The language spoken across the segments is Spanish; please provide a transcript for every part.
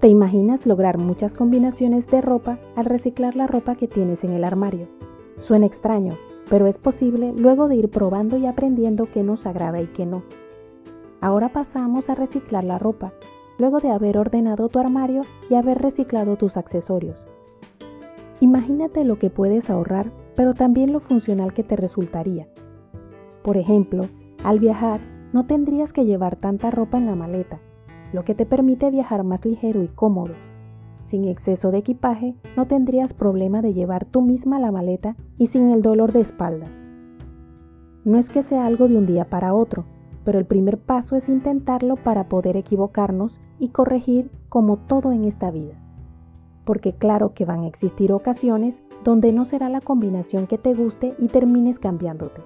¿Te imaginas lograr muchas combinaciones de ropa al reciclar la ropa que tienes en el armario? Suena extraño, pero es posible luego de ir probando y aprendiendo qué nos agrada y qué no. Ahora pasamos a reciclar la ropa, luego de haber ordenado tu armario y haber reciclado tus accesorios. Imagínate lo que puedes ahorrar, pero también lo funcional que te resultaría. Por ejemplo, al viajar, no tendrías que llevar tanta ropa en la maleta lo que te permite viajar más ligero y cómodo. Sin exceso de equipaje, no tendrías problema de llevar tú misma la maleta y sin el dolor de espalda. No es que sea algo de un día para otro, pero el primer paso es intentarlo para poder equivocarnos y corregir como todo en esta vida. Porque claro que van a existir ocasiones donde no será la combinación que te guste y termines cambiándote.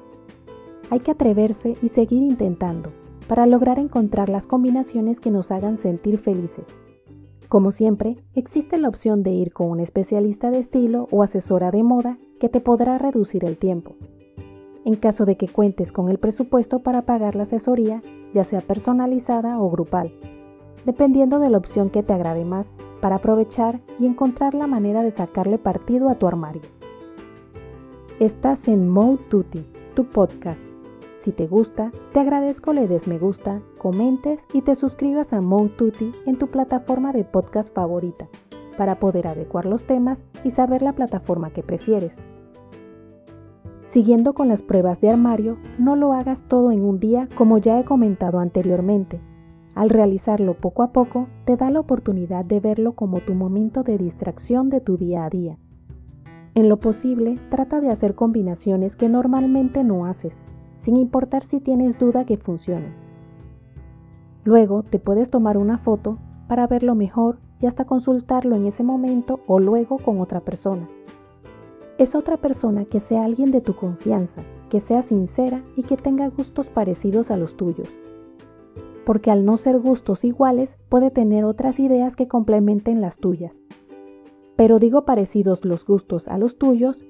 Hay que atreverse y seguir intentando, para lograr encontrar las combinaciones que nos hagan sentir felices. Como siempre, existe la opción de ir con un especialista de estilo o asesora de moda que te podrá reducir el tiempo. En caso de que cuentes con el presupuesto para pagar la asesoría, ya sea personalizada o grupal, dependiendo de la opción que te agrade más para aprovechar y encontrar la manera de sacarle partido a tu armario. Estás en Mode Tutti, tu podcast si te gusta, te agradezco le des me gusta, comentes y te suscribas a Tutti en tu plataforma de podcast favorita para poder adecuar los temas y saber la plataforma que prefieres. Siguiendo con las pruebas de armario, no lo hagas todo en un día como ya he comentado anteriormente. Al realizarlo poco a poco, te da la oportunidad de verlo como tu momento de distracción de tu día a día. En lo posible, trata de hacer combinaciones que normalmente no haces sin importar si tienes duda que funcione. Luego te puedes tomar una foto para verlo mejor y hasta consultarlo en ese momento o luego con otra persona. Es otra persona que sea alguien de tu confianza, que sea sincera y que tenga gustos parecidos a los tuyos. Porque al no ser gustos iguales puede tener otras ideas que complementen las tuyas. Pero digo parecidos los gustos a los tuyos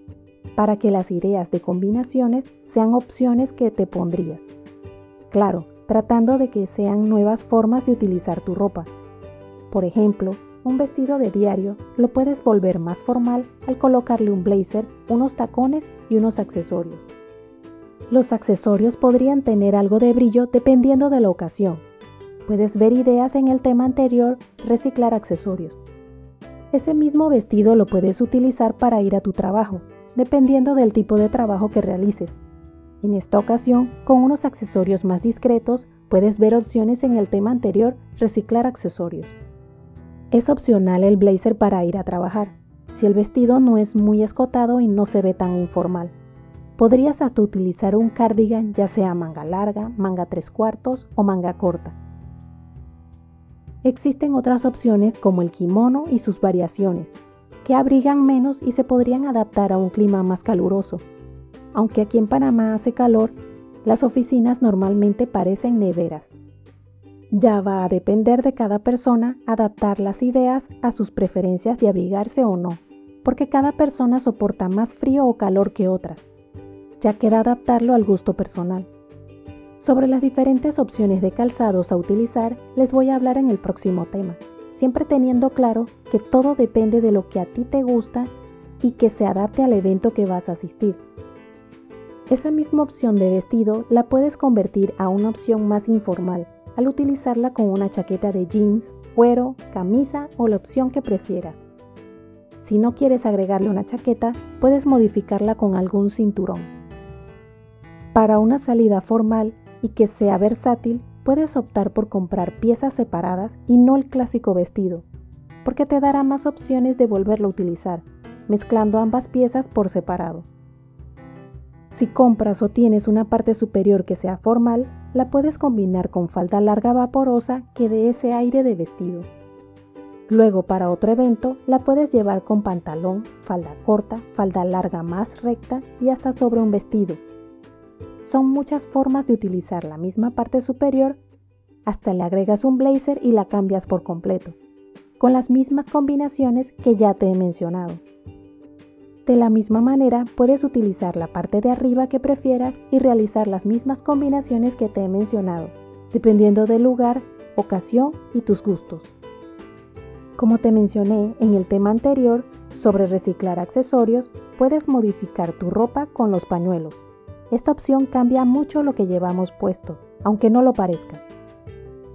para que las ideas de combinaciones sean opciones que te pondrías. Claro, tratando de que sean nuevas formas de utilizar tu ropa. Por ejemplo, un vestido de diario lo puedes volver más formal al colocarle un blazer, unos tacones y unos accesorios. Los accesorios podrían tener algo de brillo dependiendo de la ocasión. Puedes ver ideas en el tema anterior, reciclar accesorios. Ese mismo vestido lo puedes utilizar para ir a tu trabajo, dependiendo del tipo de trabajo que realices. En esta ocasión, con unos accesorios más discretos, puedes ver opciones en el tema anterior, reciclar accesorios. Es opcional el blazer para ir a trabajar, si el vestido no es muy escotado y no se ve tan informal. Podrías hasta utilizar un cardigan ya sea manga larga, manga tres cuartos o manga corta. Existen otras opciones como el kimono y sus variaciones, que abrigan menos y se podrían adaptar a un clima más caluroso. Aunque aquí en Panamá hace calor, las oficinas normalmente parecen neveras. Ya va a depender de cada persona adaptar las ideas a sus preferencias de abrigarse o no, porque cada persona soporta más frío o calor que otras. Ya queda adaptarlo al gusto personal. Sobre las diferentes opciones de calzados a utilizar les voy a hablar en el próximo tema siempre teniendo claro que todo depende de lo que a ti te gusta y que se adapte al evento que vas a asistir. Esa misma opción de vestido la puedes convertir a una opción más informal al utilizarla con una chaqueta de jeans, cuero, camisa o la opción que prefieras. Si no quieres agregarle una chaqueta, puedes modificarla con algún cinturón. Para una salida formal y que sea versátil, puedes optar por comprar piezas separadas y no el clásico vestido, porque te dará más opciones de volverlo a utilizar, mezclando ambas piezas por separado. Si compras o tienes una parte superior que sea formal, la puedes combinar con falda larga vaporosa que dé ese aire de vestido. Luego para otro evento la puedes llevar con pantalón, falda corta, falda larga más recta y hasta sobre un vestido, son muchas formas de utilizar la misma parte superior, hasta le agregas un blazer y la cambias por completo, con las mismas combinaciones que ya te he mencionado. De la misma manera, puedes utilizar la parte de arriba que prefieras y realizar las mismas combinaciones que te he mencionado, dependiendo del lugar, ocasión y tus gustos. Como te mencioné en el tema anterior sobre reciclar accesorios, puedes modificar tu ropa con los pañuelos. Esta opción cambia mucho lo que llevamos puesto, aunque no lo parezca.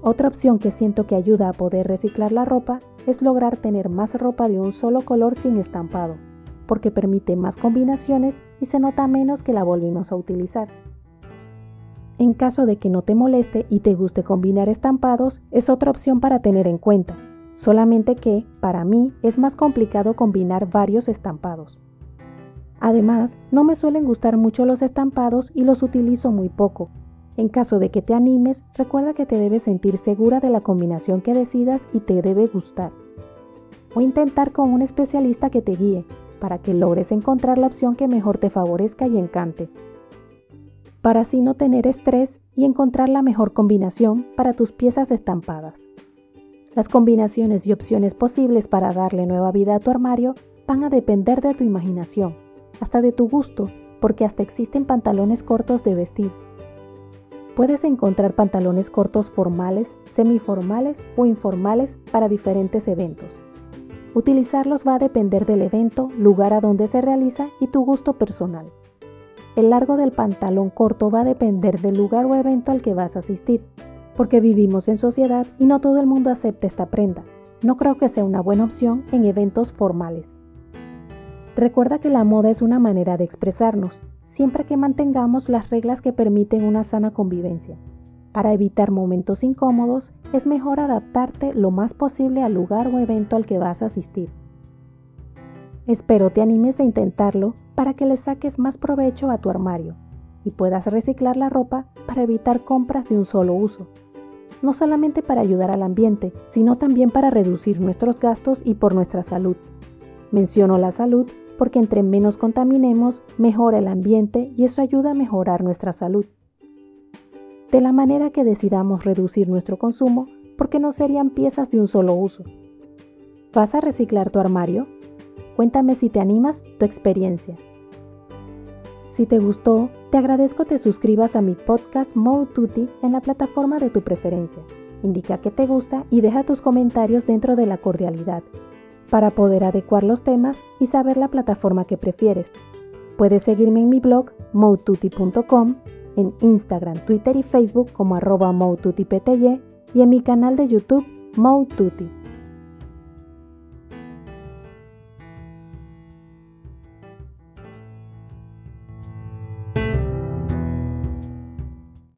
Otra opción que siento que ayuda a poder reciclar la ropa es lograr tener más ropa de un solo color sin estampado, porque permite más combinaciones y se nota menos que la volvimos a utilizar. En caso de que no te moleste y te guste combinar estampados, es otra opción para tener en cuenta, solamente que, para mí, es más complicado combinar varios estampados. Además, no me suelen gustar mucho los estampados y los utilizo muy poco. En caso de que te animes, recuerda que te debes sentir segura de la combinación que decidas y te debe gustar. O intentar con un especialista que te guíe, para que logres encontrar la opción que mejor te favorezca y encante. Para así no tener estrés y encontrar la mejor combinación para tus piezas estampadas. Las combinaciones y opciones posibles para darle nueva vida a tu armario van a depender de tu imaginación hasta de tu gusto, porque hasta existen pantalones cortos de vestir. Puedes encontrar pantalones cortos formales, semiformales o informales para diferentes eventos. Utilizarlos va a depender del evento, lugar a donde se realiza y tu gusto personal. El largo del pantalón corto va a depender del lugar o evento al que vas a asistir, porque vivimos en sociedad y no todo el mundo acepta esta prenda. No creo que sea una buena opción en eventos formales. Recuerda que la moda es una manera de expresarnos, siempre que mantengamos las reglas que permiten una sana convivencia. Para evitar momentos incómodos, es mejor adaptarte lo más posible al lugar o evento al que vas a asistir. Espero te animes a intentarlo para que le saques más provecho a tu armario y puedas reciclar la ropa para evitar compras de un solo uso. No solamente para ayudar al ambiente, sino también para reducir nuestros gastos y por nuestra salud. Menciono la salud porque entre menos contaminemos, mejora el ambiente y eso ayuda a mejorar nuestra salud. De la manera que decidamos reducir nuestro consumo, porque no serían piezas de un solo uso. ¿Vas a reciclar tu armario? Cuéntame si te animas tu experiencia. Si te gustó, te agradezco te suscribas a mi podcast Mode en la plataforma de tu preferencia. Indica que te gusta y deja tus comentarios dentro de la cordialidad para poder adecuar los temas y saber la plataforma que prefieres. Puedes seguirme en mi blog moututi.com, en Instagram, Twitter y Facebook como arroba y en mi canal de YouTube Moututi.